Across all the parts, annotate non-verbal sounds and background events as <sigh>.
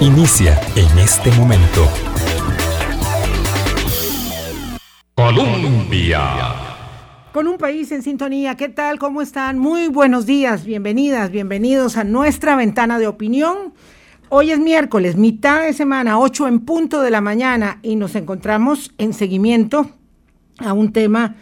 Inicia en este momento. Colombia. Con un país en sintonía, ¿qué tal? ¿Cómo están? Muy buenos días, bienvenidas, bienvenidos a nuestra ventana de opinión. Hoy es miércoles, mitad de semana, 8 en punto de la mañana, y nos encontramos en seguimiento a un tema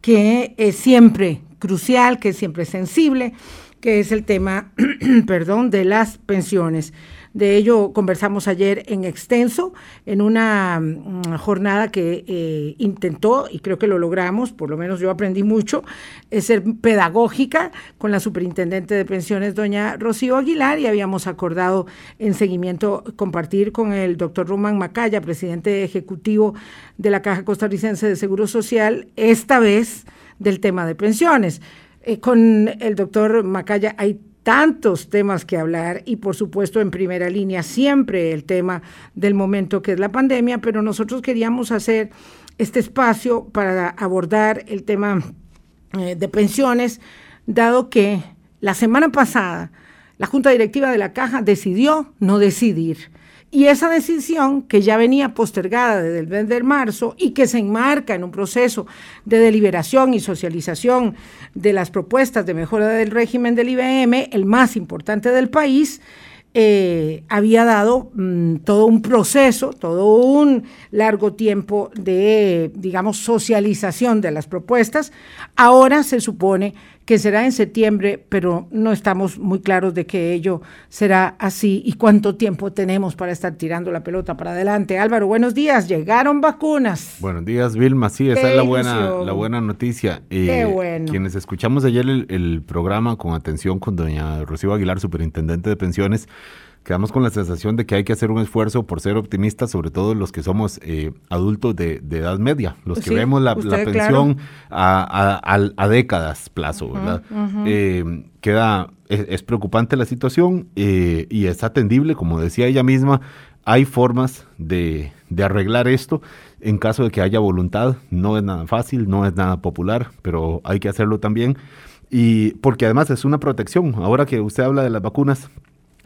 que es siempre crucial, que es siempre sensible, que es el tema, <clears throat> perdón, de las pensiones. De ello conversamos ayer en extenso, en una mm, jornada que eh, intentó, y creo que lo logramos, por lo menos yo aprendí mucho, es ser pedagógica con la superintendente de pensiones, doña Rocío Aguilar, y habíamos acordado en seguimiento compartir con el doctor Román Macaya, presidente ejecutivo de la Caja Costarricense de Seguro Social, esta vez del tema de pensiones. Eh, con el doctor Macaya hay tantos temas que hablar y por supuesto en primera línea siempre el tema del momento que es la pandemia, pero nosotros queríamos hacer este espacio para abordar el tema eh, de pensiones, dado que la semana pasada la Junta Directiva de la Caja decidió no decidir. Y esa decisión, que ya venía postergada desde el mes de marzo y que se enmarca en un proceso de deliberación y socialización de las propuestas de mejora del régimen del IBM, el más importante del país, eh, había dado mm, todo un proceso, todo un largo tiempo de, digamos, socialización de las propuestas. Ahora se supone que será en septiembre, pero no estamos muy claros de que ello será así y cuánto tiempo tenemos para estar tirando la pelota para adelante. Álvaro, buenos días, llegaron vacunas. Buenos días, Vilma, sí, esa es la buena, la buena noticia. Qué eh, bueno. Quienes escuchamos ayer el, el programa con atención con doña Rocío Aguilar, superintendente de pensiones, quedamos con la sensación de que hay que hacer un esfuerzo por ser optimistas, sobre todo los que somos eh, adultos de, edad media, los que vemos la, pensión a, décadas plazo, ¿verdad? Eh, queda, es, preocupante la situación eh, y es atendible, como decía ella misma, hay formas de, de arreglar esto en caso de que haya voluntad, no es nada fácil, no es nada popular, pero hay que hacerlo también. Y porque además es una protección. Ahora que usted habla de las vacunas,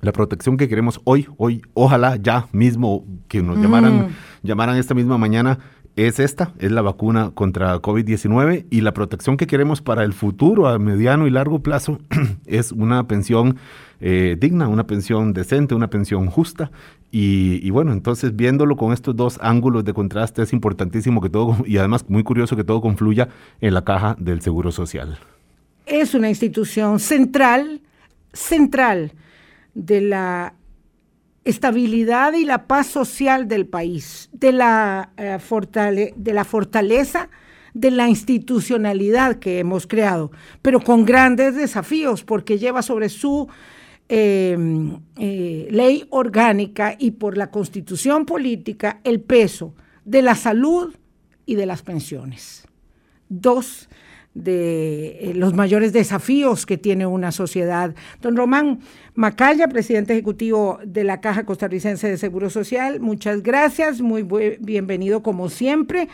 la protección que queremos hoy, hoy, ojalá ya mismo que nos llamaran, mm. llamaran esta misma mañana, es esta, es la vacuna contra COVID-19 y la protección que queremos para el futuro a mediano y largo plazo <clears throat> es una pensión eh, digna, una pensión decente, una pensión justa. Y, y, bueno, entonces viéndolo con estos dos ángulos de contraste es importantísimo que todo, y además muy curioso que todo confluya en la caja del Seguro Social. Es una institución central, central de la estabilidad y la paz social del país, de la, eh, de la fortaleza de la institucionalidad que hemos creado, pero con grandes desafíos, porque lleva sobre su em, eh, ley orgánica y por la constitución política el peso de la salud y de las pensiones. Dos de eh, los mayores desafíos que tiene una sociedad. Don Román Macaya, presidente ejecutivo de la Caja Costarricense de Seguro Social, muchas gracias, muy bienvenido como siempre.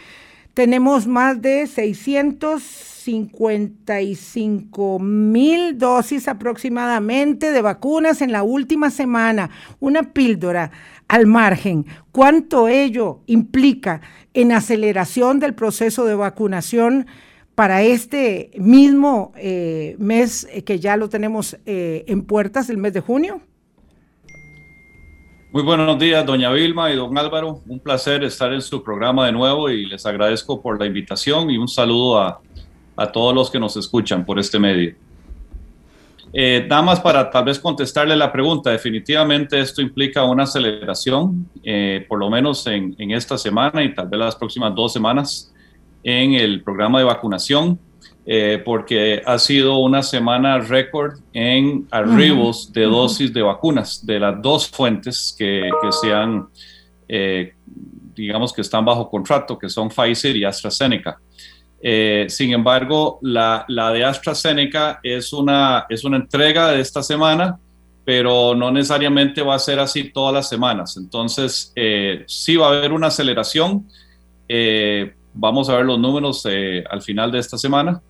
Tenemos más de 655 mil dosis aproximadamente de vacunas en la última semana, una píldora al margen. ¿Cuánto ello implica en aceleración del proceso de vacunación? Para este mismo eh, mes eh, que ya lo tenemos eh, en puertas, el mes de junio? Muy buenos días, doña Vilma y don Álvaro. Un placer estar en su programa de nuevo y les agradezco por la invitación y un saludo a, a todos los que nos escuchan por este medio. nada más para tal vez contestarle la pregunta, definitivamente esto implica una aceleración, por lo menos en, en, esta semana y tal vez las próximas dos semanas, en el programa de vacunación, eh, porque ha sido una semana récord en arribos de dosis de vacunas de las dos fuentes que, que sean, eh, digamos que están bajo contrato, que son Pfizer y AstraZeneca. Eh, sin embargo, la, la, de AstraZeneca es una, es una entrega de esta semana, pero no necesariamente va a ser así todas las semanas. Entonces, sí va a haber una aceleración. Vamos a ver los números eh, al final de esta semana,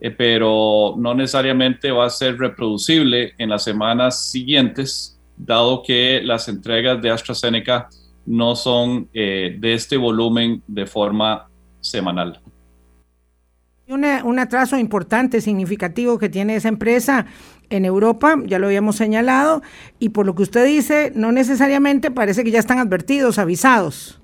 eh, pero no necesariamente va a ser reproducible en las semanas siguientes dado que las entregas de AstraZeneca no son eh, de este volumen de forma semanal. un atraso importante, significativo que tiene esa empresa en Europa, ya lo habíamos señalado, y por lo que usted dice, no necesariamente parece que ya están advertidos, avisados.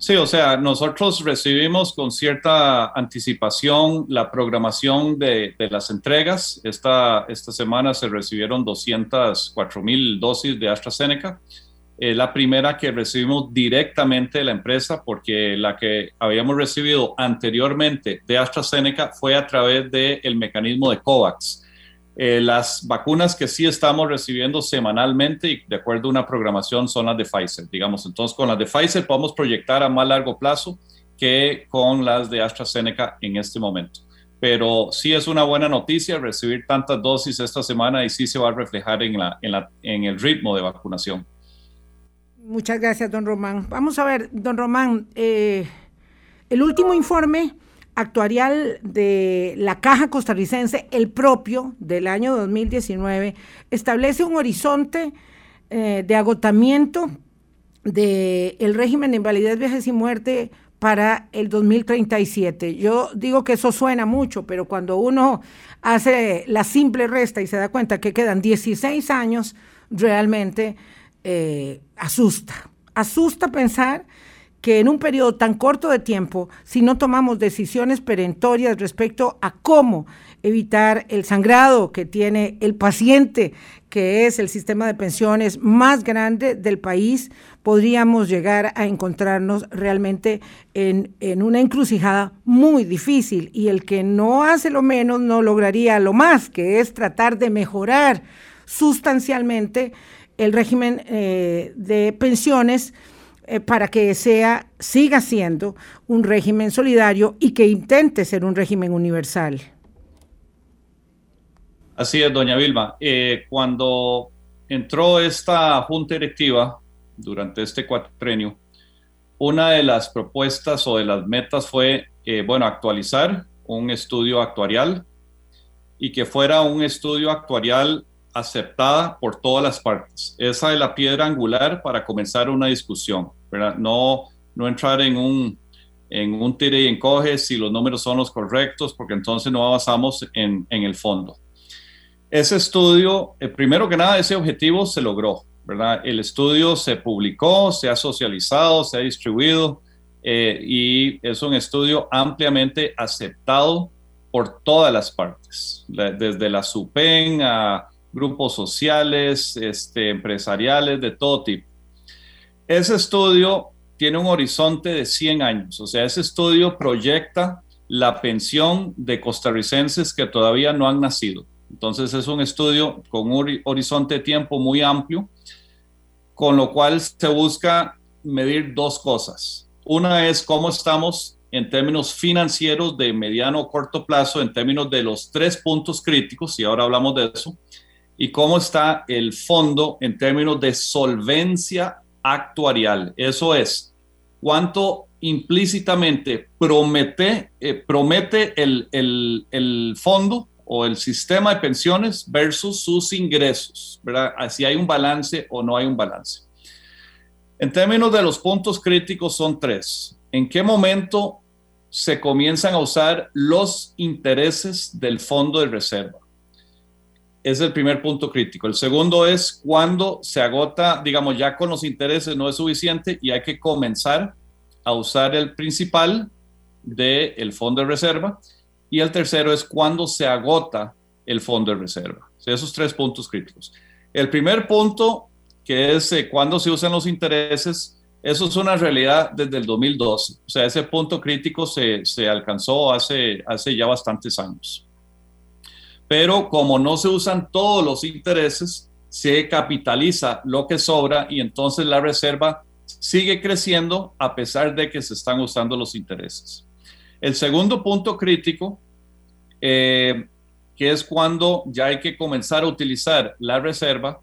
Sí, o sea, nosotros recibimos con cierta anticipación la programación de, las entregas. Esta, esta semana se recibieron 204 mil dosis de AstraZeneca. Eh, la primera que recibimos directamente de la empresa, porque la que habíamos recibido anteriormente de AstraZeneca fue a través del mecanismo de COVAX. Eh, las vacunas que sí estamos recibiendo semanalmente y de acuerdo a una programación son las de Pfizer, digamos. Entonces, con las de Pfizer podemos proyectar a más largo plazo que con las de AstraZeneca en este momento. Pero sí es una buena noticia recibir tantas dosis esta semana y sí se va a reflejar en, la, en, la, en el ritmo de vacunación. Muchas gracias, don Román. Vamos a ver, don Román, eh, el último informe actuarial de la Caja Costarricense, el propio del año 2019, establece un horizonte eh, de agotamiento del el régimen de invalidez, vejez y muerte para el 2037. Yo digo que eso suena mucho, pero cuando uno hace la simple resta y se da cuenta que quedan 16 años, realmente eh, asusta. Asusta pensar que en un periodo tan corto de tiempo, si no tomamos decisiones perentorias respecto a cómo evitar el sangrado que tiene el paciente, que es el sistema de pensiones más grande del país, podríamos llegar a encontrarnos realmente en, una encrucijada muy difícil. Y el que no hace lo menos no lograría lo más, que es tratar de mejorar sustancialmente el régimen eh, de pensiones eh, para que sea, siga siendo un régimen solidario y que intente ser un régimen universal. Así es, doña Vilma. Eh, cuando entró esta junta directiva durante este cuatrenio, una de las propuestas o de las metas fue, eh, bueno, actualizar un estudio actuarial y que fuera un estudio actuarial aceptada por todas las partes. Esa es la piedra angular para comenzar una discusión. No, no entrar en un, en un tire y encoge si los números son los correctos, porque entonces no avanzamos en, en el fondo. Ese estudio, eh, primero que nada, ese objetivo se logró, ¿verdad? El estudio se publicó, se ha socializado, se ha distribuido eh, y es un estudio ampliamente aceptado por todas las partes, desde la SUPEN a grupos sociales, este, empresariales, de todo tipo. Ese estudio tiene un horizonte de 100 años, o sea, ese estudio proyecta la pensión de costarricenses que todavía no han nacido. Entonces es un estudio con un horizonte de tiempo muy amplio, con lo cual se busca medir dos cosas. Una es cómo estamos en términos financieros de mediano o corto plazo, en términos de los tres puntos críticos, y ahora hablamos de eso, y cómo está el fondo en términos de solvencia actuarial. Eso es, cuánto implícitamente promete, eh, promete el, el, fondo o el sistema de pensiones versus sus ingresos, ¿verdad? Si hay un balance o no hay un balance. En términos de los puntos críticos son tres. ¿En qué momento se comienzan a usar los intereses del fondo de reserva? Es el primer punto crítico. El segundo es cuando se agota, digamos, ya con los intereses no es suficiente y hay que comenzar a usar el principal del fondo de reserva. Y el tercero es cuando se agota el fondo de reserva. esos tres puntos críticos. El primer punto, que es eh, cuando se usan los intereses, eso es una realidad desde el 2012. O sea, ese punto crítico se, se alcanzó hace, hace ya bastantes años pero como no se usan todos los intereses, se capitaliza lo que sobra y entonces la reserva sigue creciendo a pesar de que se están usando los intereses. El segundo punto crítico, eh, que es cuando ya hay que comenzar a utilizar la reserva,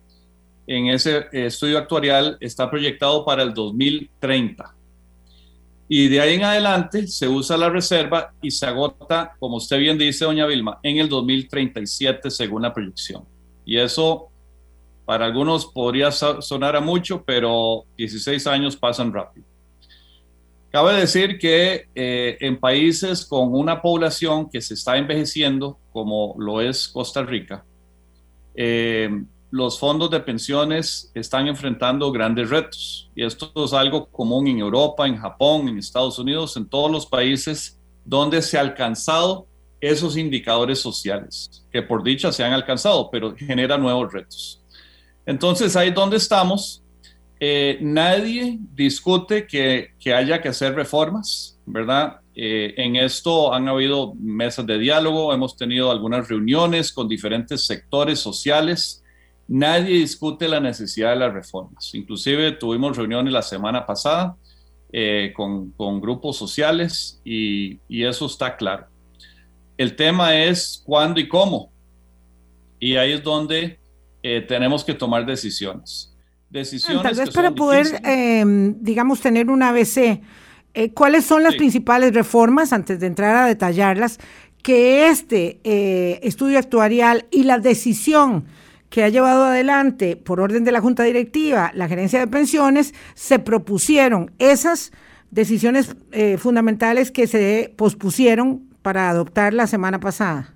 en ese estudio actuarial está proyectado para el 2030. Y de ahí en adelante se usa la reserva y se agota, como usted bien dice, doña Vilma, en el 2037 según la proyección. Y eso Para algunos podría sonar a mucho, pero 16 años pasan rápido. Cabe decir que eh, en países con una población que se está envejeciendo, como lo es Costa Rica, eh, los fondos de pensiones están enfrentando grandes retos. Y esto es algo común en Europa, en Japón, en Estados Unidos, en todos los países donde se ha alcanzado esos indicadores sociales, que por dicha se han alcanzado, pero genera nuevos retos. Entonces ahí donde estamos, eh, nadie discute que, haya que hacer reformas, ¿verdad? Eh, en esto han habido mesas de diálogo, hemos tenido algunas reuniones con diferentes sectores sociales. Nadie discute la necesidad de las reformas. Inclusive tuvimos reuniones la semana pasada eh, con, grupos sociales y, eso está claro. El tema es cuándo y cómo. Y ahí es donde tenemos que tomar decisiones decisiones. Tal vez para poder, em, digamos, tener un ABC, eh, ¿cuáles son las principales reformas, antes de entrar a detallarlas, que este eh, estudio actuarial y la decisión que ha llevado adelante por orden de la Junta Directiva la gerencia de pensiones se propusieron esas decisiones eh, fundamentales que se pospusieron para adoptar la semana pasada?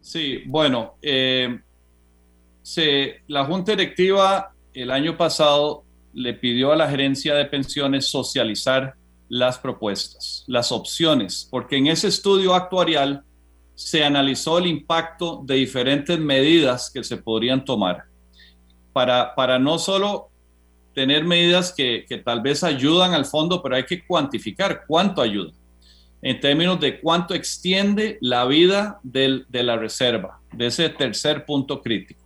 Sí, bueno, se, la Junta Directiva el año pasado le pidió a la gerencia de pensiones socializar las propuestas, las opciones, porque en ese estudio actuarial se analizó el impacto de diferentes medidas que se podrían tomar para, para no solo tener medidas que, tal vez ayudan al fondo, pero hay que cuantificar cuánto ayuda en términos de cuánto extiende la vida de la reserva, de ese tercer punto crítico.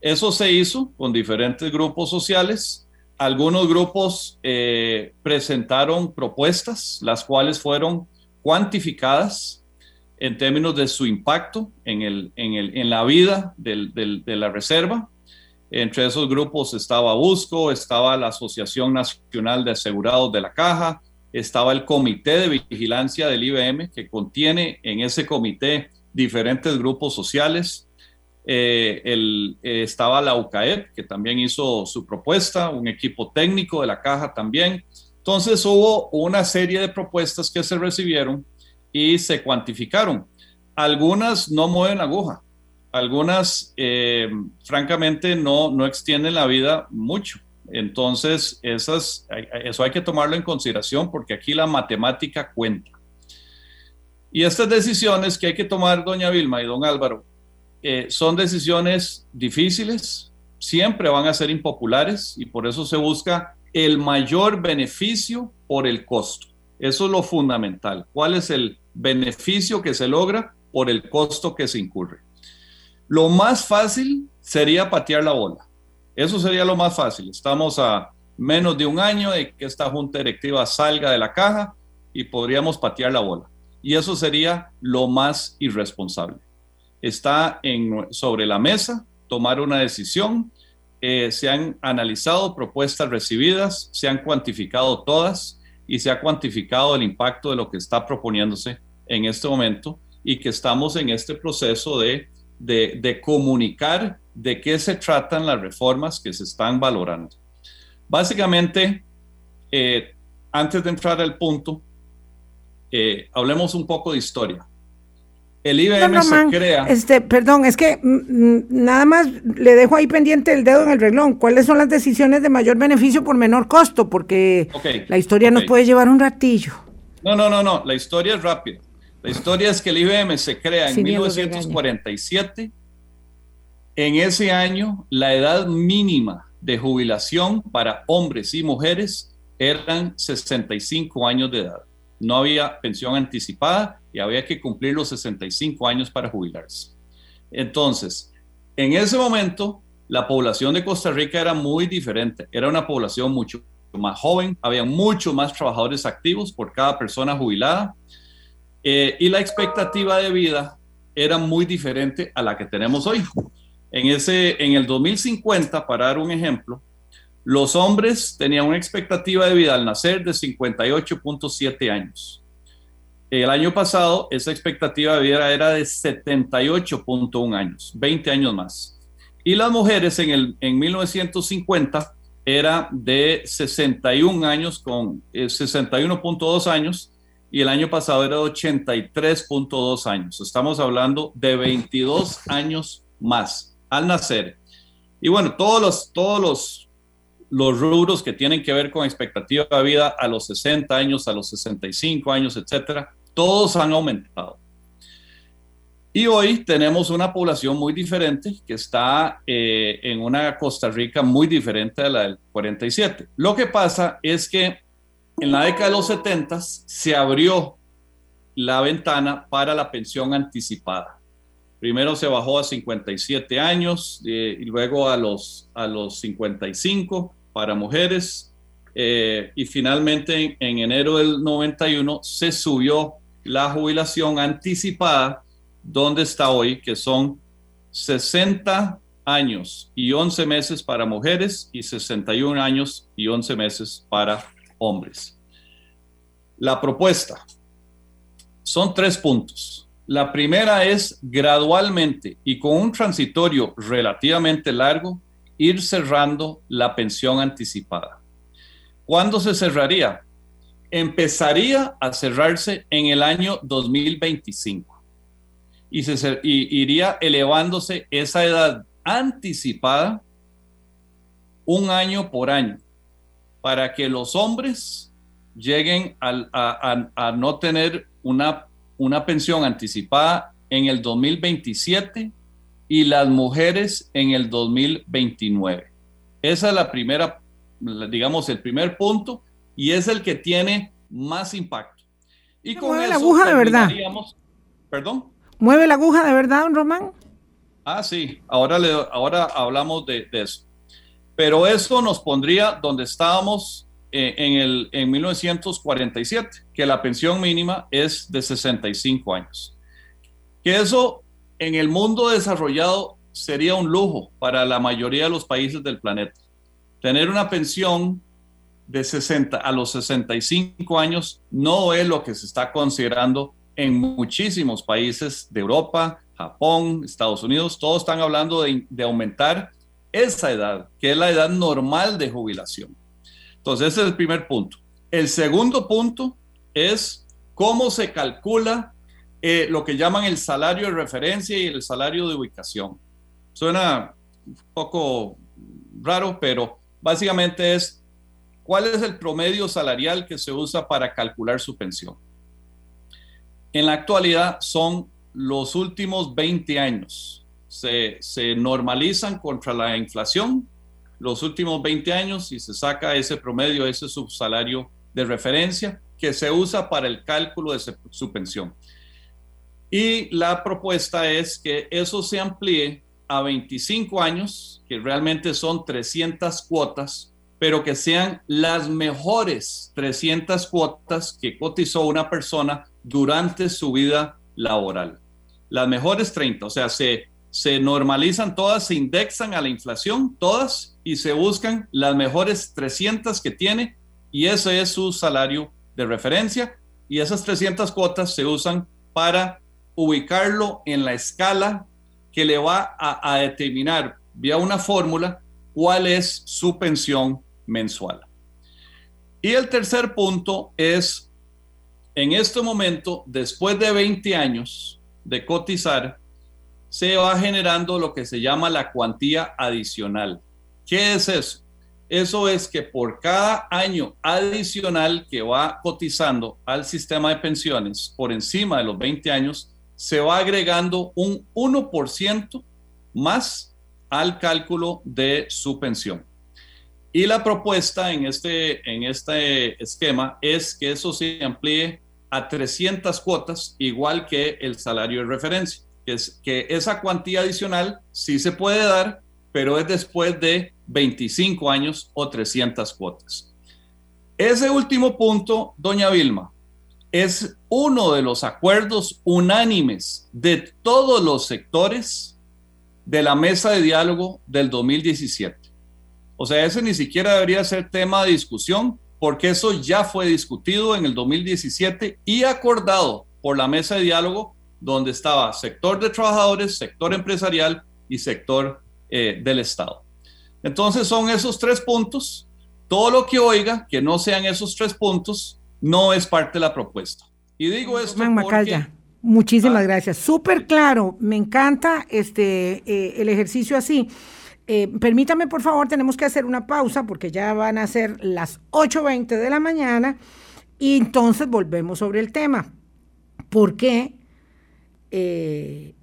Eso se hizo con diferentes grupos sociales. Algunos grupos eh, presentaron propuestas, las cuales fueron cuantificadas en términos de su impacto en, el, en, la vida de la reserva. Entre esos grupos estaba Busco, estaba la Asociación Nacional de Asegurados de la Caja, estaba el Comité de Vigilancia del IBM, que contiene en ese comité diferentes grupos sociales, eh, el, eh, estaba la UCAEP, que también hizo su propuesta, un equipo técnico de la caja también. Entonces hubo una serie de propuestas que se recibieron y se cuantificaron. Algunas no mueven la aguja, algunas eh, francamente no, no extienden la vida mucho. Entonces, esas, eso hay que tomarlo en consideración porque aquí la matemática cuenta. Y estas decisiones que hay que tomar, doña Vilma y don Álvaro, eh, son decisiones difíciles, siempre van a ser impopulares y por eso se busca el mayor beneficio por el costo. Eso es lo fundamental. ¿Cuál es el beneficio que se logra por el costo que se incurre? Lo más fácil sería patear la bola. Eso sería lo más fácil. Estamos a menos de un año de que esta junta directiva salga de la caja y podríamos patear la bola. Y eso sería lo más irresponsable está en, sobre la mesa, tomar una decisión. Eh, se han analizado propuestas recibidas, se han cuantificado todas y se ha cuantificado el impacto de lo que está proponiéndose en este momento y que estamos en este proceso de, de, comunicar de qué se tratan las reformas que se están valorando. Básicamente, eh, antes de entrar al punto, eh, hablemos un poco de historia. El IBM se crea. Este, perdón, es que mm, mm, nada más le dejo ahí pendiente el dedo en el reglón. ¿Cuáles son las decisiones de mayor beneficio por menor costo? Porque la historia nos puede llevar un ratillo. No, no, no, no. La historia es rápida. La historia es que el IBM se crea en 1947. En ese año, la edad mínima de jubilación para hombres y mujeres eran 65 años de edad no había pensión anticipada había que cumplir los 65 años para jubilarse. Entonces, en ese momento, la población de Costa Rica era muy diferente. Era una población mucho más joven, había muchos más trabajadores activos por cada persona jubilada eh, y la expectativa de vida era muy diferente a la que tenemos hoy. En, ese, en el 2050, para dar un ejemplo, los hombres tenían una expectativa de vida al nacer de 58.7 años. El año pasado esa expectativa de vida era de 78.1 años, 20 años más. Y las mujeres en, el, en 1950 era de 61 años con 61.2 eh, años y el año pasado era de 83.2 años. Estamos hablando de 22 años más al nacer. Y bueno, todos los, todos los, los rubros que tienen que ver con expectativa de vida a los 60 años, a los 65 años, etcétera, todos han aumentado. Y hoy tenemos una población muy diferente que está eh, en una Costa Rica muy diferente a la del 47. Lo que pasa es que en la década de los 70 se abrió la ventana para la pensión anticipada. Primero se bajó a 57 años eh, y luego a los, a los 55 para mujeres. Eh, y finalmente en, enero del 91 se subió la jubilación anticipada, donde está hoy, que son 60 años y 11 meses para mujeres y 61 años y 11 meses para hombres. La propuesta son tres puntos. La primera es gradualmente y con un transitorio relativamente largo ir cerrando la pensión anticipada. ¿Cuándo se cerraría? Empezaría a cerrarse en el año 2025 y, se, iría elevándose esa edad anticipada un año por año para que los hombres lleguen a, no tener una, una pensión anticipada en el 2027 y las mujeres en el 2029. Esa es la primera, digamos, el primer punto y es el que tiene más impacto. Y con mueve la aguja de verdad. Perdón. ¿Mueve la aguja de verdad, don Román? Ah, sí, ahora, le, ahora hablamos de, de eso. Pero eso nos pondría donde estábamos eh, en, el, en 1947, que la pensión mínima es de 65 años. Que eso en el mundo desarrollado sería un lujo para la mayoría de los países del planeta. Tener una pensión de 60 a los 65 años no es lo que se está considerando en muchísimos países de Europa, Japón, Estados Unidos. Todos están hablando de, de aumentar esa edad, que es la edad normal de jubilación. Entonces, ese es el primer punto. El segundo punto es cómo se calcula eh, lo que llaman el salario de referencia y el salario de ubicación. Suena un poco raro, pero básicamente es cuál es el promedio salarial que se usa para calcular su pensión. En la actualidad son los últimos 20 años. Se, se normalizan contra la inflación los últimos 20 años y se saca ese promedio, ese subsalario de referencia que se usa para el cálculo de su pensión. Y la propuesta es que eso se amplíe a 25 años, que realmente son 300 cuotas, pero que sean las mejores 300 cuotas que cotizó una persona durante su vida laboral. Las mejores 30, o sea, se, se normalizan todas, se indexan a la inflación, todas, y se buscan las mejores 300 que tiene y ese es su salario de referencia y esas 300 cuotas se usan para ubicarlo en la escala que le va a, a determinar vía una fórmula cuál es su pensión mensual. Y el tercer punto es, en este momento, después de 20 años de cotizar, se va generando lo que se llama la cuantía adicional. ¿Qué es eso? Eso es que por cada año adicional que va cotizando al sistema de pensiones por encima de los 20 años, se va agregando un 1% más al cálculo de su pensión. Y la propuesta en este, en este esquema es que eso se amplíe a 300 cuotas, igual que el salario de referencia, que es que esa cuantía adicional sí se puede dar, pero es después de 25 años o 300 cuotas. Ese último punto, doña Vilma, es uno de los acuerdos unánimes de todos los sectores de la mesa de diálogo del 2017. O sea, ese ni siquiera debería ser tema de discusión porque eso ya fue discutido en el 2017 y acordado por la mesa de diálogo donde estaba sector de trabajadores, sector empresarial y sector eh, del Estado. Entonces son esos tres puntos. Todo lo que oiga que no sean esos tres puntos no es parte de la propuesta. Y digo esto porque... Muchísimas ah. gracias. Súper claro. Me encanta este, eh, el ejercicio así. Eh, permítame, por favor, tenemos que hacer una pausa porque ya van a ser las 8.20 de la mañana y entonces volvemos sobre el tema. ¿Por qué eh,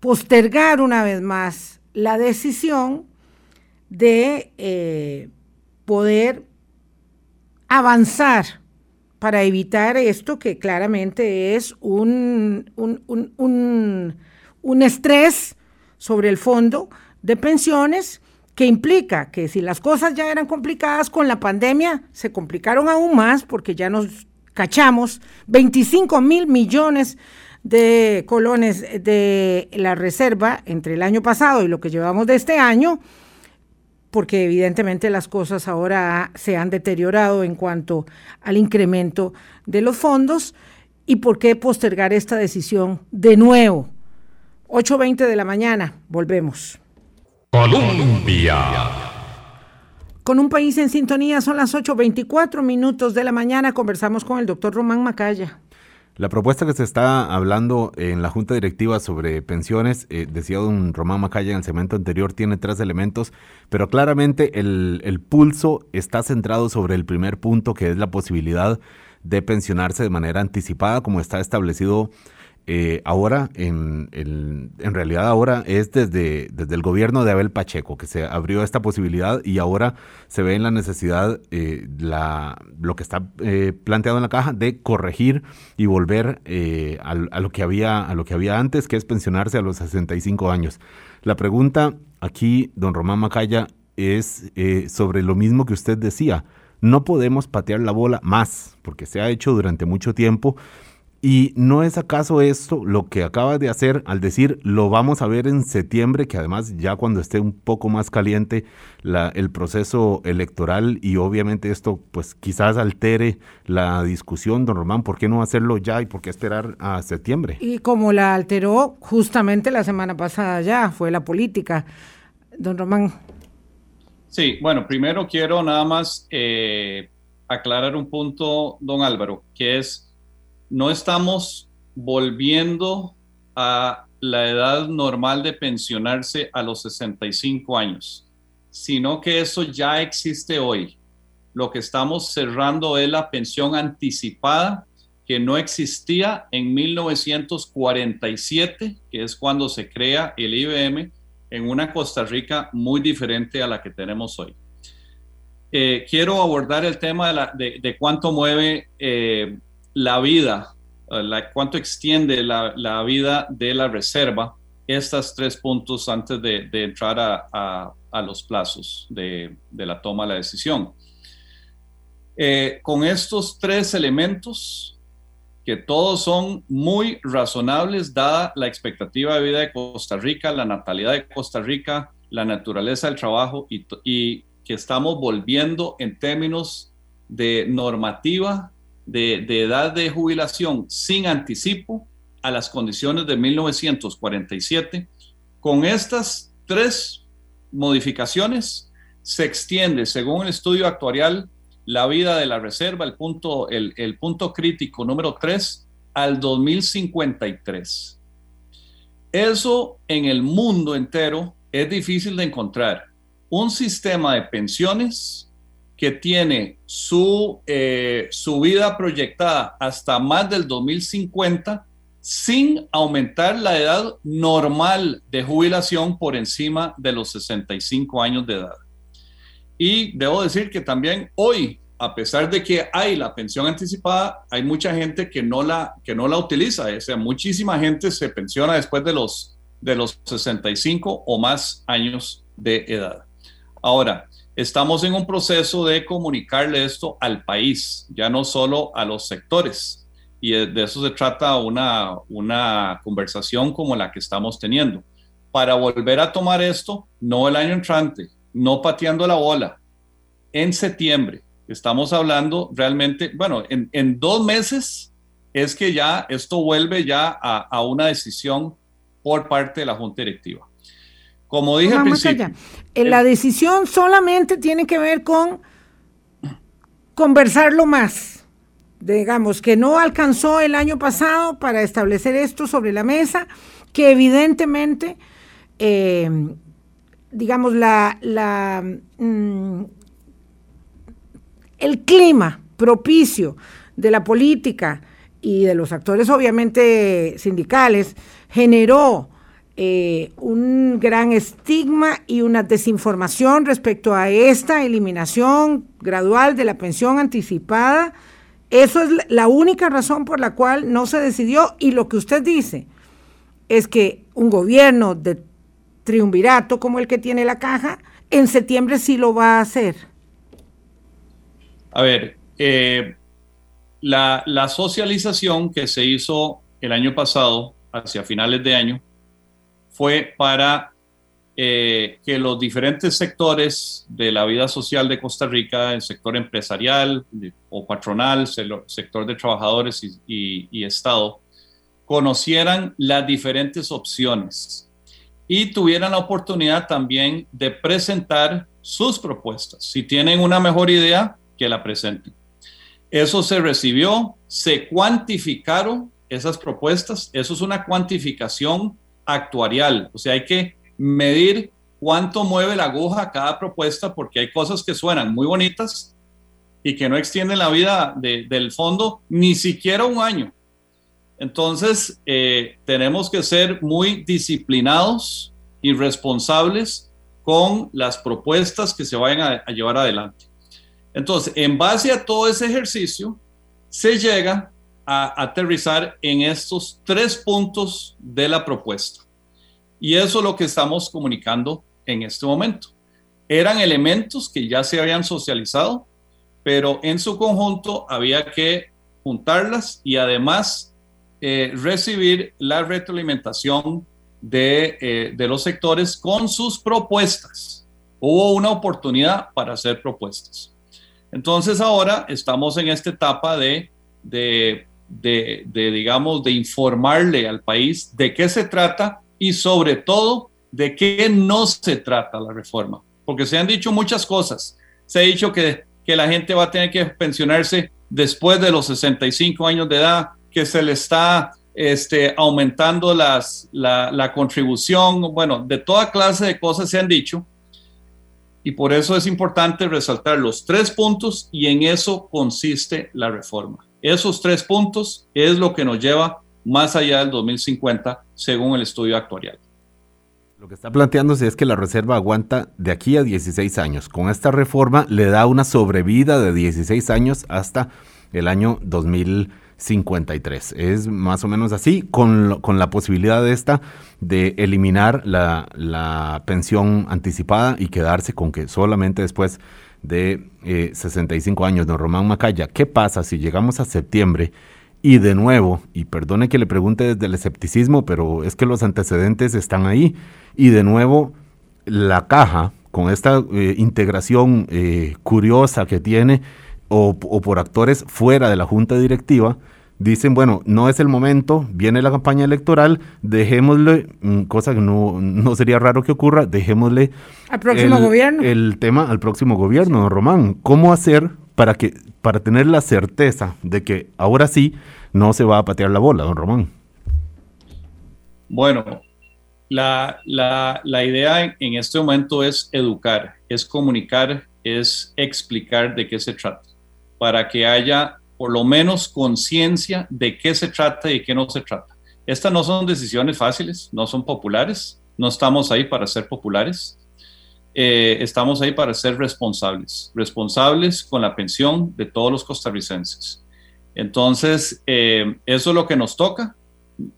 postergar una vez más la decisión de poder avanzar para evitar esto que claramente es un, un, estrés sobre el fondo de pensiones que implica que si las cosas ya eran complicadas con la pandemia, se complicaron aún más porque ya nos cachamos 25 mil millones de colones de la reserva entre el año pasado y lo que llevamos de este año, porque evidentemente las cosas ahora se han deteriorado en cuanto al incremento de los fondos. ¿Y por qué postergar esta decisión de nuevo? 8.20 de la mañana, volvemos. Colombia. Con un país en sintonía, son las 8.24 minutos de la mañana, conversamos con el doctor Román Macaya. La propuesta que se está hablando en la Junta Directiva sobre pensiones, eh, decía don Román Macaya en el segmento anterior, tiene tres elementos, pero claramente el, el pulso está centrado sobre el primer punto, que es la posibilidad de pensionarse de manera anticipada, como está establecido eh, ahora, en, en, realidad ahora es desde, desde el gobierno de Abel Pacheco que se abrió esta posibilidad y ahora se ve en la necesidad, eh, la, lo que está eh, planteado en la caja, de corregir y volver a, a, lo que había, a lo que había antes, que es pensionarse a los 65 años. La pregunta aquí, don Román Macaya, es sobre lo mismo que usted decía. No podemos patear la bola más, porque se ha hecho durante mucho tiempo ¿Y no es acaso esto lo que acaba de hacer al decir lo vamos a ver en septiembre, que además ya cuando esté un poco más caliente la, el proceso electoral y obviamente esto pues quizás altere la discusión, don Román, ¿por qué no hacerlo ya y por qué esperar a septiembre? Y como la alteró justamente la semana pasada ya, fue la política, don Román. Sí, bueno, primero quiero nada más eh, aclarar un punto, don Álvaro, que es no estamos volviendo a la edad normal de pensionarse a los 65 años, sino que eso ya existe hoy. Lo que estamos cerrando es la pensión anticipada que no existía en 1947, que es cuando se crea el IBM, en una Costa Rica muy diferente a la que tenemos hoy. Eh, quiero abordar el tema de, cuánto mueve eh, la vida, eh, la, cuánto extiende la, vida de la reserva, estos tres puntos antes de, entrar a, los plazos de, la toma de la decisión. Eh, con estos tres elementos, que todos son muy razonables dada la expectativa de vida de Costa Rica, la natalidad de Costa Rica, la naturaleza del trabajo y, y que estamos volviendo en términos de normativa de, edad de jubilación sin anticipo a las condiciones de 1947. Con estas tres modificaciones se extiende, según el estudio actuarial, la vida de la reserva, el punto, el, el punto crítico número 3, al 2053. Eso en el mundo entero es difícil de encontrar. Un sistema de pensiones que tiene su, eh, su vida proyectada hasta más del 2050 sin aumentar la edad normal de jubilación por encima de los 65 años de edad. Y debo decir que también hoy, a pesar de que hay la pensión anticipada, hay mucha gente que no la, que no la utiliza. O sea, muchísima gente se pensiona después de los, de los 65 o más años de edad. Ahora, estamos en un proceso de comunicarle esto al país, ya no solo a los sectores. Y de eso se trata una, una conversación como la que estamos teniendo. Para volver a tomar esto, no el año entrante, no pateando la bola, en septiembre. Estamos hablando realmente, bueno, en, dos meses es que ya esto vuelve ya a, a una decisión por parte de la Junta Directiva. Como dije al principio. Eh, la decisión solamente tiene que ver con conversarlo más. Digamos que no alcanzó el año pasado para establecer esto sobre la mesa, que evidentemente, eh, digamos, la, la mm, el clima propicio de la política y de los actores obviamente sindicales generó eh, un gran estigma y una desinformación respecto a esta eliminación gradual de la pensión anticipada. Eso es la única razón por la cual no se decidió y lo que usted dice es que un gobierno de triunvirato como el que tiene la caja, en septiembre sí lo va a hacer. A ver, eh, la, la socialización que se hizo el año pasado, hacia finales de año, fue para eh, que los diferentes sectores de la vida social de Costa Rica, el sector empresarial o patronal, el sector de trabajadores y, Estado, conocieran las diferentes opciones y tuvieran la oportunidad también de presentar sus propuestas. Si tienen una mejor idea, que la presenten. Eso se recibió, se cuantificaron esas propuestas, eso es una cuantificación actuarial, o sea, hay que medir cuánto mueve la aguja cada propuesta porque hay cosas que suenan muy bonitas y que no extienden la vida del fondo ni siquiera un año. Entonces, eh, tenemos que ser muy disciplinados y responsables con las propuestas que se vayan a, a llevar adelante. Entonces, en base a todo ese ejercicio, se llega a aterrizar en estos tres puntos de la propuesta. Y eso es lo que estamos comunicando en este momento. Eran elementos que ya se habían socializado, pero en su conjunto había que juntarlas y además eh, recibir la retroalimentación de, eh, de los sectores con sus propuestas. Hubo una oportunidad para hacer propuestas. Entonces ahora estamos en esta etapa de, de, de, digamos, de informarle al país de qué se trata y sobre todo de qué no se trata la reforma. Porque se han dicho muchas cosas. Se ha dicho que, que la gente va a tener que pensionarse después de los 65 años de edad, que se le está este, aumentando las, la, la contribución, bueno, de toda clase de cosas se han dicho. Y por eso es importante resaltar los tres puntos y en eso consiste la reforma. Esos tres puntos es lo que nos lleva más allá del 2050 según el estudio actuarial. Lo que está planteándose es que la reserva aguanta de aquí a 16 años. Con esta reforma le da una sobrevida de 16 años hasta el año 2053. Es más o menos así, con, con la posibilidad de esta de eliminar la, la, pensión anticipada y quedarse con que solamente después de 65 eh, años, don Román Macaya, ¿qué pasa si llegamos a septiembre y de nuevo, y perdone que le pregunte desde el escepticismo, pero es que los antecedentes están ahí, y de nuevo la caja, con esta eh, integración eh, curiosa que tiene, o por actores fuera de la junta directiva, dicen, bueno, no es el momento, viene la campaña electoral, dejémosle, mm, cosa que no, no sería raro que ocurra, dejémosle al próximo el, gobierno. el tema al próximo gobierno, don Román. ¿Cómo hacer para que para tener la certeza de que ahora sí no se va a patear la bola, don Román? Bueno, la, la, la idea en, en este momento es educar, es comunicar, es explicar de qué se trata, para que haya por lo menos conciencia de qué se trata y qué no se trata. Estas no son decisiones fáciles, no son populares, no estamos ahí para ser populares, eh, estamos ahí para ser responsables, responsables con la pensión de todos los costarricenses. Entonces, eh, eso es lo que nos toca,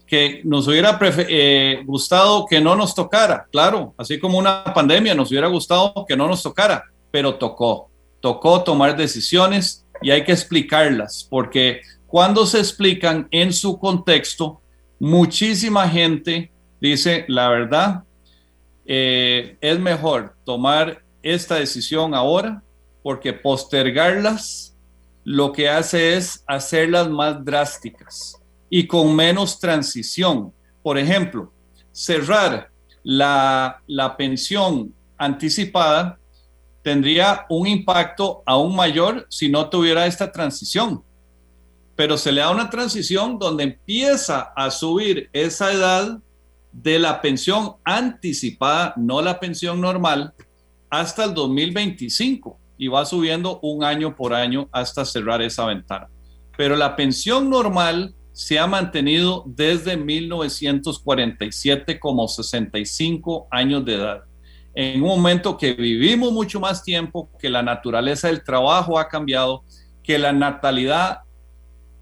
que nos hubiera eh, gustado que no nos tocara, claro, así como una pandemia nos hubiera gustado que no nos tocara, pero tocó, tocó tomar decisiones y hay que explicarlas, porque cuando se explican en su contexto, muchísima gente dice, la verdad, eh, es mejor tomar esta decisión ahora, porque postergarlas lo que hace es hacerlas más drásticas y con menos transición. Por ejemplo, cerrar la, la pensión anticipada tendría un impacto aún mayor si no tuviera esta transición. Pero se le da una transición donde empieza a subir esa edad de la pensión anticipada, no la pensión normal, hasta el 2025 y va subiendo un año por año hasta cerrar esa ventana. Pero la pensión normal se ha mantenido desde 1947 como 65 años de edad en un momento que vivimos mucho más tiempo, que la naturaleza del trabajo ha cambiado, que la natalidad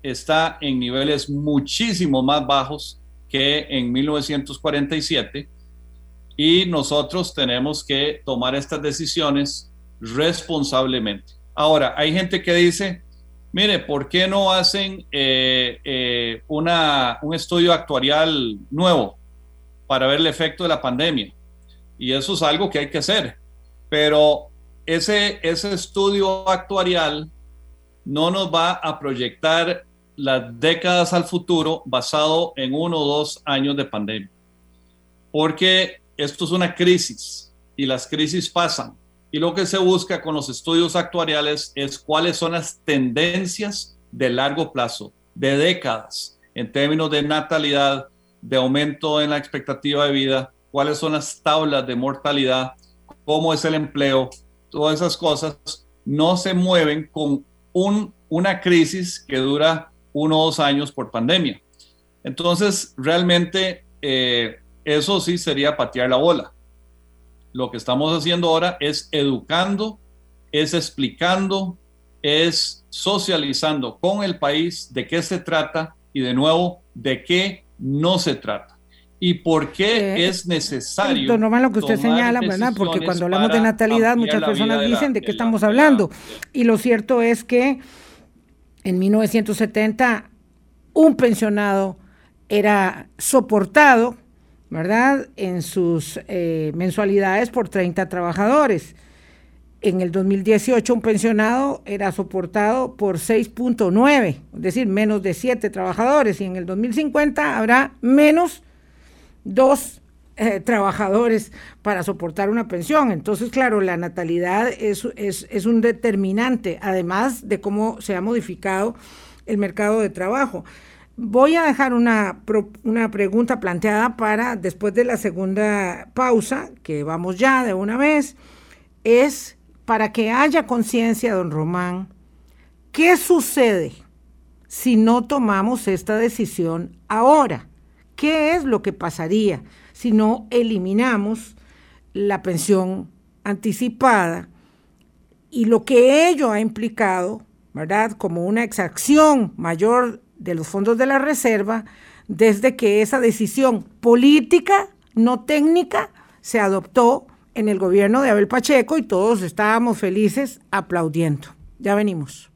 está en niveles muchísimo más bajos que en 1947 y nosotros tenemos que tomar estas decisiones responsablemente. Ahora, hay gente que dice, mire, ¿por qué no hacen eh, eh, una, un estudio actuarial nuevo para ver el efecto de la pandemia? Y eso es algo que hay que hacer. Pero ese, ese estudio actuarial no nos va a proyectar las décadas al futuro basado en uno o dos años de pandemia. Porque esto es una crisis y las crisis pasan. Y lo que se busca con los estudios actuariales es cuáles son las tendencias de largo plazo, de décadas, en términos de natalidad, de aumento en la expectativa de vida, cuáles son las tablas de mortalidad, cómo es el empleo, todas esas cosas no se mueven con un, una crisis que dura uno o dos años por pandemia. Entonces, realmente eh, eso sí sería patear la bola. Lo que estamos haciendo ahora es educando, es explicando, es socializando con el país de qué se trata y de nuevo de qué no se trata y por qué eh, es necesario. Don Román, lo que usted señala, ¿verdad? Porque cuando hablamos de natalidad, muchas personas dicen de, qué estamos hablando. y lo cierto es que en 1970 un pensionado era soportado, ¿verdad? En sus eh, mensualidades por 30 trabajadores. En el 2018 un pensionado era soportado por 6.9, es decir, menos de 7 trabajadores. Y en el 2050 habrá menos dos eh, trabajadores para soportar una pensión. Entonces, claro, la natalidad es, es, un determinante, además de cómo se ha modificado el mercado de trabajo. Voy a dejar una, una pregunta planteada para después de la segunda pausa, que vamos ya de una vez, es para que haya conciencia, don Román, ¿qué sucede si no tomamos esta decisión ahora? ¿Qué es lo que pasaría si no eliminamos la pensión anticipada y lo que ello ha implicado, ¿verdad? Como una exacción mayor de los fondos de la reserva desde que esa decisión política, no técnica, se adoptó en el gobierno de Abel Pacheco y todos estábamos felices aplaudiendo. Ya venimos.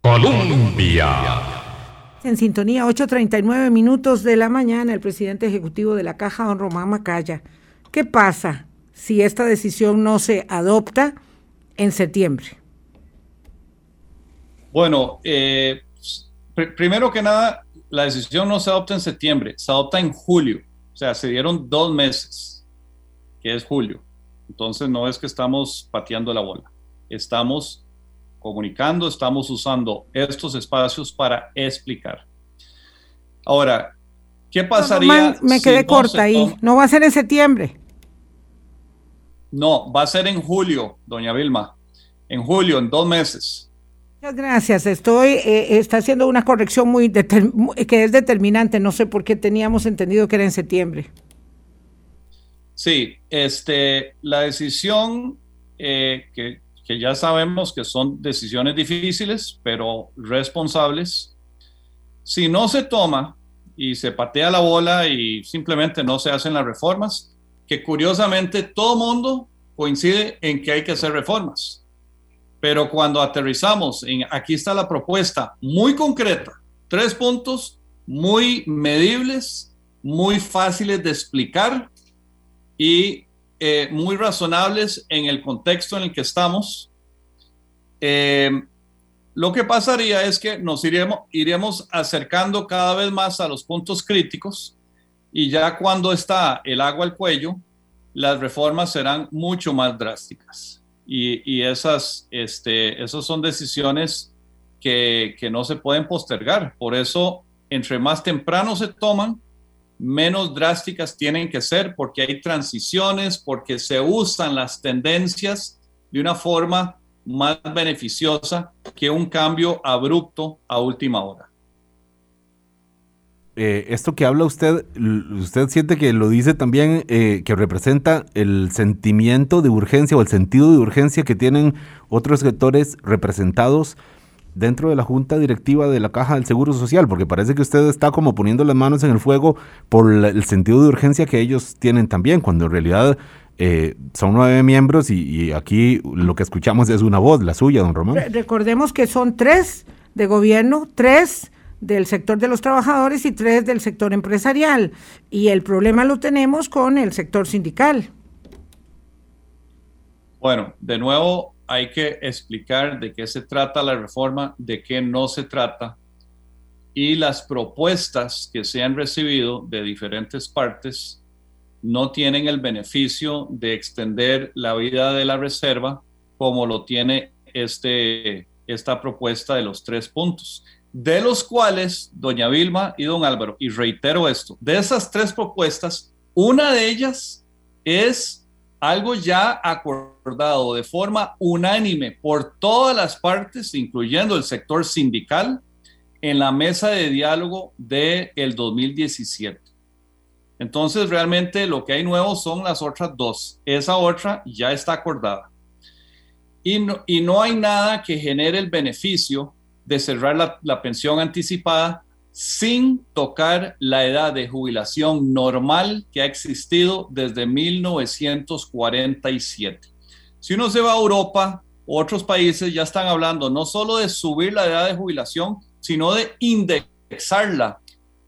Colombia. En sintonía, 8.39 minutos de la mañana, el presidente ejecutivo de la Caja, don Román Macaya. ¿Qué pasa si esta decisión no se adopta en septiembre? Bueno, eh, primero que nada, la decisión no se adopta en septiembre, se adopta en julio. O sea, se dieron dos meses, que es julio. Entonces no es que estamos pateando la bola, estamos comunicando, estamos usando estos espacios para explicar. Ahora, ¿qué pasaría? me quedé corta ahí. No va a ser en septiembre. No, va a ser en julio, doña Vilma. En julio, en dos meses. Muchas gracias. Estoy, eh, está haciendo una corrección muy que es determinante. No sé por qué teníamos entendido que era en septiembre. Sí, este, la decisión eh, que, que ya sabemos que son decisiones difíciles, pero responsables. Si no se toma y se patea la bola y simplemente no se hacen las reformas, que curiosamente todo mundo coincide en que hay que hacer reformas. Pero cuando aterrizamos en aquí está la propuesta muy concreta, tres puntos muy medibles, muy fáciles de explicar y eh, muy razonables en el contexto en el que estamos. Eh, lo que pasaría es que nos iremos, iremos acercando cada vez más a los puntos críticos Y ya cuando está el agua al cuello, las reformas serán mucho más drásticas. Y, esas, este, esas son decisiones que, que no se pueden postergar. Por eso, entre más temprano se toman, menos drásticas tienen que ser porque hay transiciones, porque se usan las tendencias de una forma más beneficiosa que un cambio abrupto a última hora. Eh, esto que habla usted, usted siente que lo dice también, eh, que representa el sentimiento de urgencia o el sentido de urgencia que tienen otros sectores representados dentro de la junta directiva de la Caja del Seguro Social, porque parece que usted está como poniendo las manos en el fuego por el sentido de urgencia que ellos tienen también, cuando en realidad eh, son nueve miembros y, aquí lo que escuchamos es una voz, la suya, don Román. Recordemos que son tres de gobierno, tres del sector de los trabajadores y tres del sector empresarial. Y el problema lo tenemos con el sector sindical. Bueno, de nuevo hay que explicar de qué se trata la reforma, de qué no se trata y las propuestas que se han recibido de diferentes partes no tienen el beneficio de extender la vida de la reserva como lo tiene este, esta propuesta de los tres puntos, de los cuales doña Vilma y don Álvaro, y reitero esto, de esas tres propuestas, una de ellas es algo ya acordado de forma unánime por todas las partes, incluyendo el sector sindical, en la mesa de diálogo del el 2017. Entonces, realmente lo que hay nuevo son las otras dos. Esa otra ya está acordada. Y no, y no hay nada que genere el beneficio de cerrar la pensión anticipada sin tocar la edad de jubilación normal que ha existido desde 1947. Si uno se va a Europa, otros países ya están hablando no solo de subir la edad de jubilación, sino de indexarla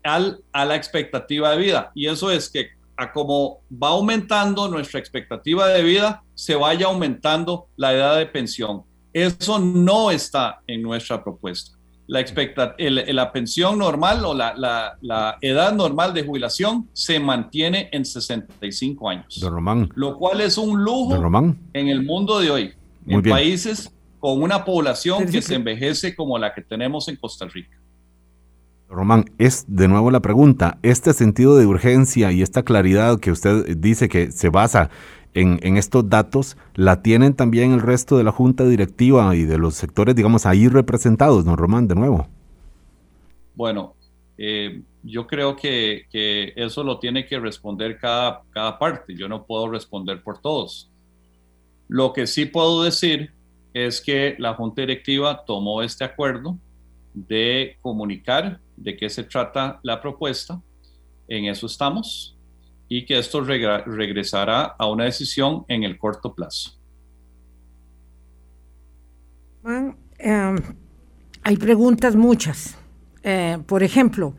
a la expectativa de vida. Y eso es que a como va aumentando nuestra expectativa de vida, se vaya aumentando la edad de pensión. Eso no está en nuestra propuesta. La, la pensión normal o la, la, edad normal de jubilación se mantiene en 65 años. Don Román. Lo cual es un lujo en el mundo de hoy, en países con una población que se envejece como la que tenemos en Costa Rica. Román, es de nuevo la pregunta, este sentido de urgencia y esta claridad que usted dice que se basa en, estos datos, ¿la tienen también el resto de la junta directiva y de los sectores, digamos, ahí representados, don Román, de nuevo? Bueno, eh, yo creo que, eso lo tiene que responder cada, cada parte, yo no puedo responder por todos. Lo que sí puedo decir es que la junta directiva tomó este acuerdo de comunicar de qué se trata la propuesta. En eso estamos y que esto regresará a una decisión en el corto plazo. Em, hay preguntas muchas. Eh, por ejemplo,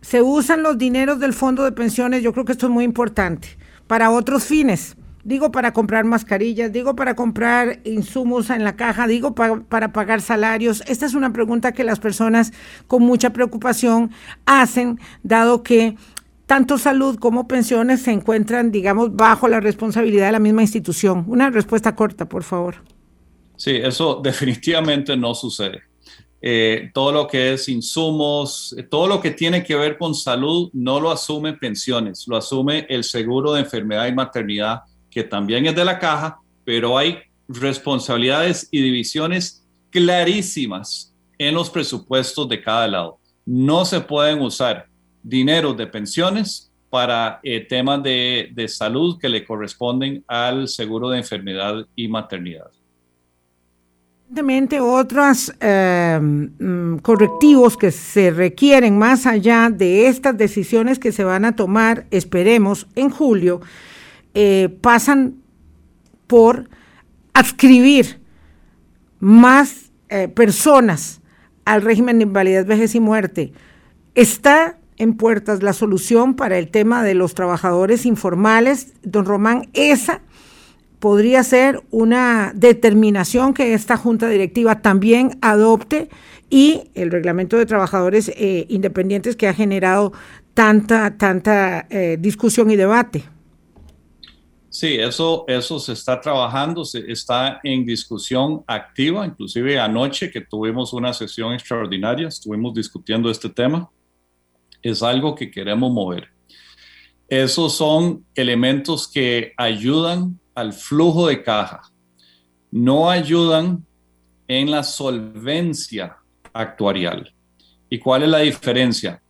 se usan los dineros del fondo de pensiones, yo creo que esto es muy importante, para otros fines digo para comprar mascarillas, digo para comprar insumos en la caja, digo para pagar salarios. Esta es una pregunta que las personas con mucha preocupación hacen, dado que tanto salud como pensiones se encuentran, digamos, bajo la responsabilidad de la misma institución. Una respuesta corta, por favor. Sí, eso <laughs> definitivamente no sucede. Eh, todo lo que es insumos, todo lo que tiene que ver con salud no lo asume pensiones, lo asume el seguro de enfermedad y maternidad que también es de la caja, pero hay responsabilidades y divisiones clarísimas en los presupuestos de cada lado. No se pueden usar dinero de pensiones para eh, temas de, de, salud que le corresponden al seguro de enfermedad y maternidad. Evidentemente, otros em, correctivos que se requieren más allá de estas decisiones que se van a tomar, esperemos, en julio, eh, pasan por adscribir más eh, personas al régimen de invalidez, vejez y muerte. Está en puertas la solución para el tema de los trabajadores informales. Don Román, esa podría ser una determinación que esta junta directiva también adopte y el reglamento de trabajadores eh, independientes que ha generado tanta, tanta eh, discusión y debate. Sí, eso, eso se está trabajando, se está en discusión activa, inclusive anoche que tuvimos una sesión extraordinaria, estuvimos discutiendo este tema, es algo que queremos mover. Esos son elementos que ayudan al flujo de caja, no ayudan en la solvencia actuarial. ¿Y cuál es la diferencia?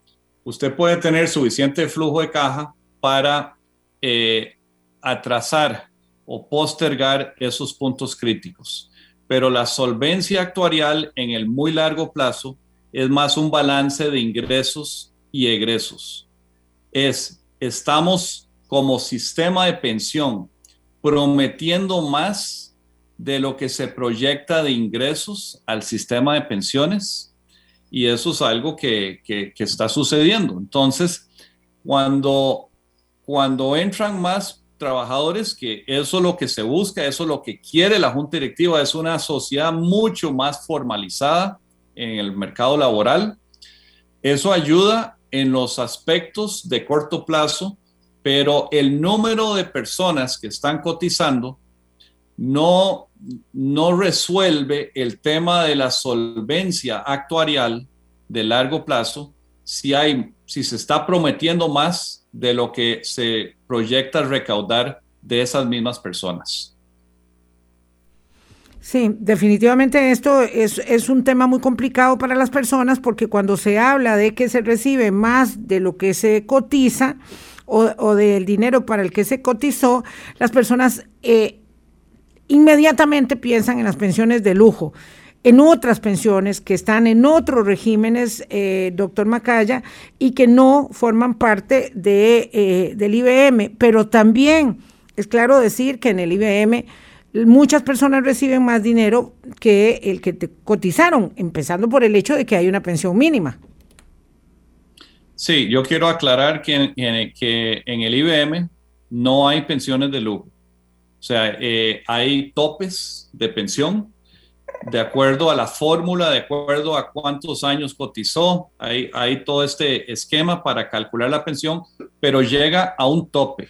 Usted puede tener suficiente flujo de caja para eh, atrasar o postergar esos puntos críticos. Pero la solvencia actuarial en el muy largo plazo es más un balance de ingresos y egresos. Es, estamos como sistema de pensión prometiendo más de lo que se proyecta de ingresos al sistema de pensiones y eso es algo que, que, que está sucediendo. Entonces, cuando, cuando entran más trabajadores, que eso es lo que se busca, eso es lo que quiere la Junta Directiva, es una sociedad mucho más formalizada en el mercado laboral. Eso ayuda en los aspectos de corto plazo, pero el número de personas que están cotizando no, no resuelve el tema de la solvencia actuarial de largo plazo si, hay, si se está prometiendo más de lo que se proyecta recaudar de esas mismas personas. Sí, definitivamente esto es, un tema muy complicado para las personas porque cuando se habla de que se recibe más de lo que se cotiza o, del dinero para el que se cotizó, las personas eh, inmediatamente piensan en las pensiones de lujo en otras pensiones, que están en otros regímenes, eh, doctor Macaya, y que no forman parte de, eh, del IBM. Pero también es claro decir que en el IBM muchas personas reciben más dinero que el que te cotizaron, empezando por el hecho de que hay una pensión mínima. Sí, yo quiero aclarar que en, que en el IBM no hay pensiones de lujo. O sea, eh, hay topes de pensión de acuerdo a la fórmula, de acuerdo a cuántos años cotizó, hay, hay todo este esquema para calcular la pensión, pero llega a un tope.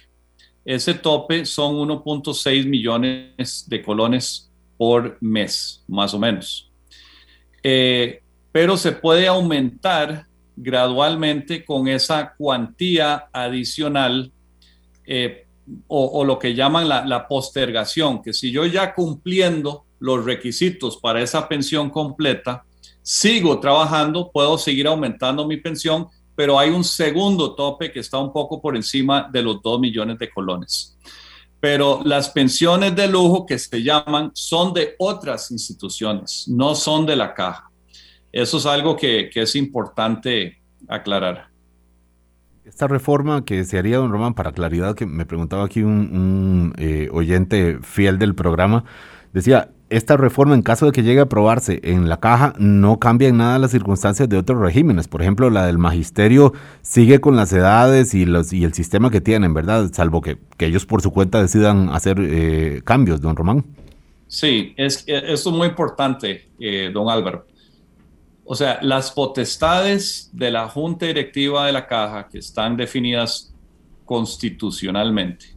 Ese tope son 1.6 millones de colones por mes, más o menos. Eh, pero se puede aumentar gradualmente con esa cuantía adicional eh, o, lo que llaman la, la postergación, que si yo ya cumpliendo los requisitos para esa pensión completa, sigo trabajando, puedo seguir aumentando mi pensión, pero hay un segundo tope que está un poco por encima de los 2 millones de colones. Pero las pensiones de lujo que se llaman son de otras instituciones, no son de la caja. Eso es algo que, es importante aclarar. Esta reforma que se haría, don Román, para claridad, que me preguntaba aquí un, eh, oyente fiel del programa, decía, esta reforma, en caso de que llegue a aprobarse en la caja, no cambia en nada las circunstancias de otros regímenes. Por ejemplo, la del magisterio sigue con las edades y, el sistema que tienen, ¿verdad? Salvo que, ellos por su cuenta decidan hacer eh, cambios, don Román. Sí, es, esto es muy importante, eh, don Álvaro. O sea, las potestades de la Junta Directiva de la Caja, que están definidas constitucionalmente,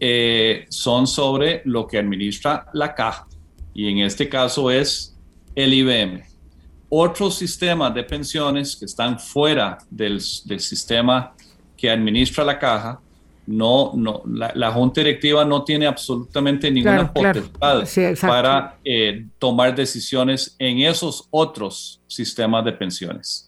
eh, son sobre lo que administra la caja y en este caso es el IBM. Otros sistemas de pensiones que están fuera del, sistema que administra la caja, no, no, la, Junta Directiva no tiene absolutamente ninguna potestad para eh, tomar decisiones en esos otros sistemas de pensiones.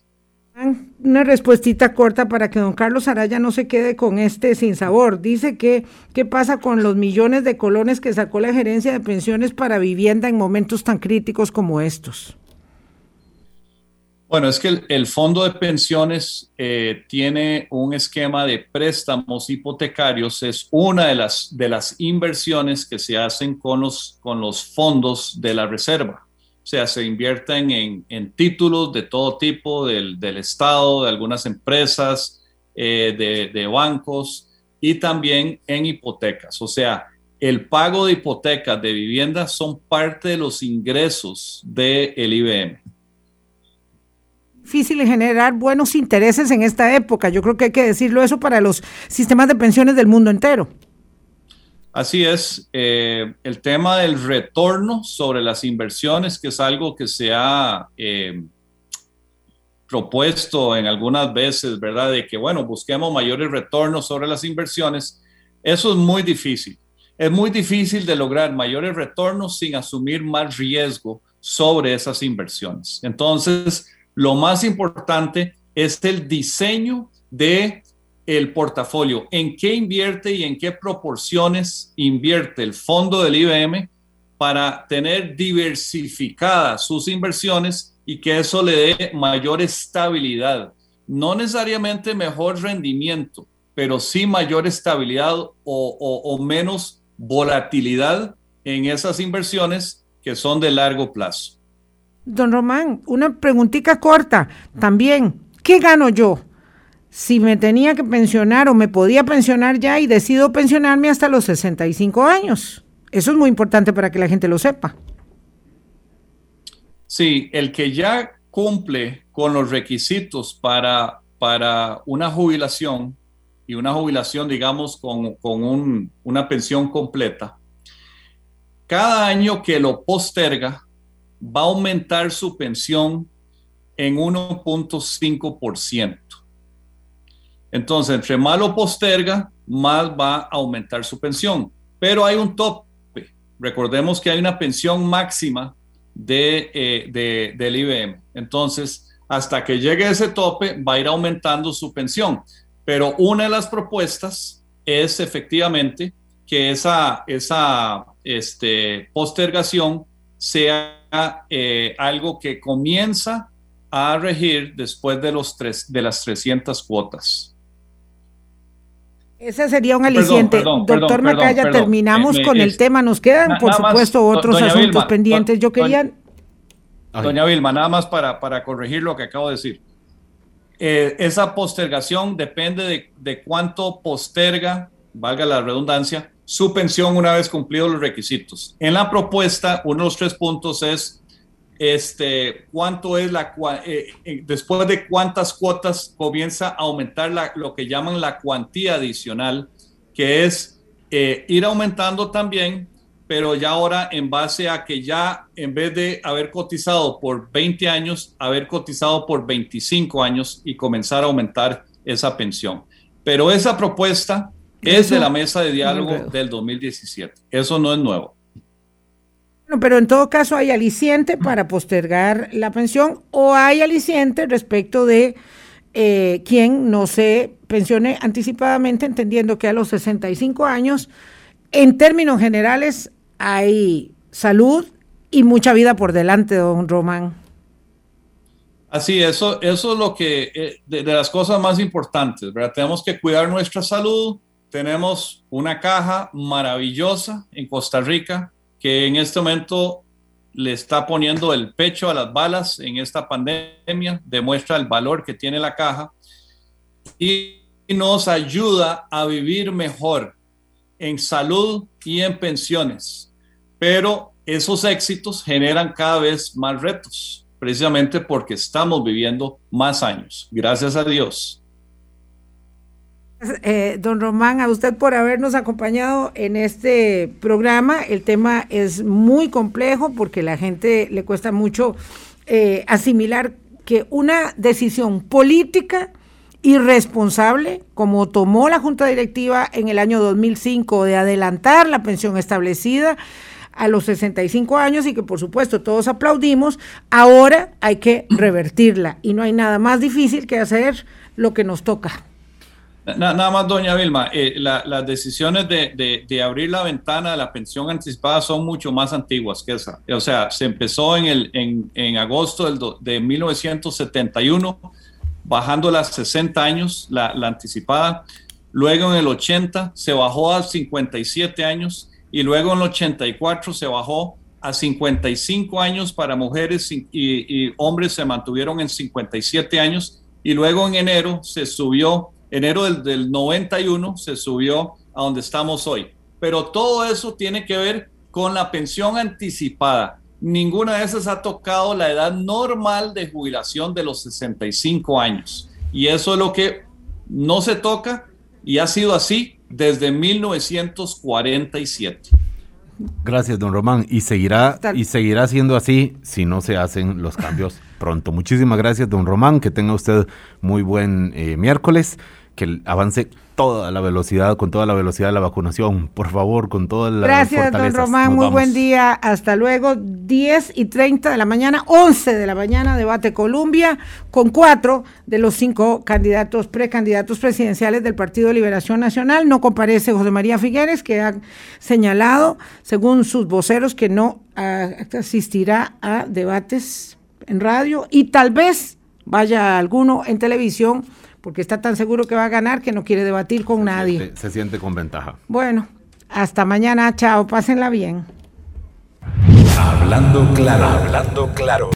Una respuestita corta para que don Carlos Araya no se quede con este sin sabor. Dice que, ¿qué pasa con los millones de colones que sacó la gerencia de pensiones para vivienda en momentos tan críticos como estos? Bueno, es que el, fondo de pensiones eh, tiene un esquema de préstamos hipotecarios, es una de las, de las inversiones que se hacen con los, con los fondos de la reserva. Sea, se invierten en, títulos de todo tipo, del, Estado, de algunas empresas, eh, de, bancos y también en hipotecas. O sea, el pago de hipotecas de viviendas son parte de los ingresos del IBM. difícil generar buenos intereses en esta época. Yo creo que hay que decirlo eso para los sistemas de pensiones del mundo entero. Así es, eh, el tema del retorno sobre las inversiones, que es algo que se ha eh, propuesto en algunas veces, ¿verdad? De que, bueno, busquemos mayores retornos sobre las inversiones, eso es muy difícil. Es muy difícil de lograr mayores retornos sin asumir más riesgo sobre esas inversiones. Entonces, lo más importante es el diseño de el portafolio, en qué invierte y en qué proporciones invierte el fondo del IBM para tener diversificadas sus inversiones y que eso le dé mayor estabilidad. No necesariamente mejor rendimiento, pero sí mayor estabilidad o, o menos volatilidad en esas inversiones que son de largo plazo. Don Román, una preguntita corta también. ¿Qué gano yo? Si me tenía que pensionar o me podía pensionar ya y decido pensionarme hasta los 65 años. Eso es muy importante para que la gente lo sepa. Sí, el que ya cumple con los requisitos para, para una jubilación y una jubilación, digamos, con, una pensión completa, cada año que lo posterga va a aumentar su pensión en 1.5%. Entonces, entre más lo posterga, más va a aumentar su pensión. Pero hay un tope. Recordemos que hay una pensión máxima eh, del IBM. Entonces, hasta que llegue ese tope, va a ir aumentando su pensión. Pero una de las propuestas es efectivamente que esa, esa este, postergación sea eh, algo que comienza a regir después de, los tres, de las 300 cuotas. Ese sería un aliciente. Doctor Macaya, terminamos con el tema. Nos quedan, por supuesto, otros asuntos pendientes. Yo quería... Doña Vilma, nada más para, para corregir lo que acabo de decir. Eh, esa postergación depende de, de, cuánto posterga, valga la redundancia, su pensión una vez cumplidos los requisitos. En la propuesta, uno de los tres puntos es este, cuánto es la, eh, eh, después de cuántas cuotas comienza a aumentar la, lo que llaman la cuantía adicional, que es eh, ir aumentando también, pero ya ahora en base a que ya en vez de haber cotizado por 20 años, haber cotizado por 25 años y comenzar a aumentar esa pensión. Pero esa propuesta es de la mesa de diálogo del 2017. Eso no es nuevo pero en todo caso hay aliciente para postergar la pensión o hay aliciente respecto de eh, quien no se pensione anticipadamente, entendiendo que a los 65 años, en términos generales, hay salud y mucha vida por delante, don Román. Así, eso, eso es lo que, eh, de, de, las cosas más importantes, ¿verdad? Tenemos que cuidar nuestra salud, tenemos una caja maravillosa en Costa Rica, que en este momento le está poniendo el pecho a las balas en esta pandemia, demuestra el valor que tiene la caja y nos ayuda a vivir mejor en salud y en pensiones. Pero esos éxitos generan cada vez más retos, precisamente porque estamos viviendo más años. Gracias a Dios. Eh, don Román, a usted por habernos acompañado en este programa. El tema es muy complejo porque la gente le cuesta mucho eh, asimilar que una decisión política irresponsable, como tomó la Junta Directiva en el año 2005 de adelantar la pensión establecida a los 65 años y que por supuesto todos aplaudimos, ahora hay que revertirla y no hay nada más difícil que hacer lo que nos toca. Nada más, doña Vilma, eh, las decisiones de, abrir la ventana de la pensión anticipada son mucho más antiguas que esa. O sea, se empezó en, el, en, agosto del de 1971, bajando las 60 años, la, la, anticipada. Luego en el 80 se bajó a 57 años y luego en el 84 se bajó a 55 años para mujeres y, y hombres se mantuvieron en 57 años y luego en enero se subió enero del, 91 se subió a donde estamos hoy. Pero todo eso tiene que ver con la pensión anticipada. ninguna de esas ha tocado la edad normal de jubilación de los 65 años. Y eso es lo que no se toca y ha sido así desde 1947. Gracias, don Román. Y seguirá, y seguirá siendo así si no se hacen los cambios <laughs> pronto. Muchísimas gracias, don Román. Que tenga usted muy buen eh, miércoles. Que avance toda la velocidad, con toda la velocidad de la vacunación, por favor, con toda la Gracias, don Román, muy buen día, hasta luego, 10 y 30 de la mañana, 11 de la mañana, debate Colombia, con cuatro de los cinco candidatos, precandidatos presidenciales del Partido de Liberación Nacional, no comparece José María Figueres, que ha señalado, según sus voceros, que no asistirá a debates en radio. Y tal vez vaya alguno en televisión porque está tan seguro que va a ganar que no quiere debatir con nadie. se siente con ventaja. Bueno, hasta mañana, chao, pásenla bien. Hablando claro, hablando claro.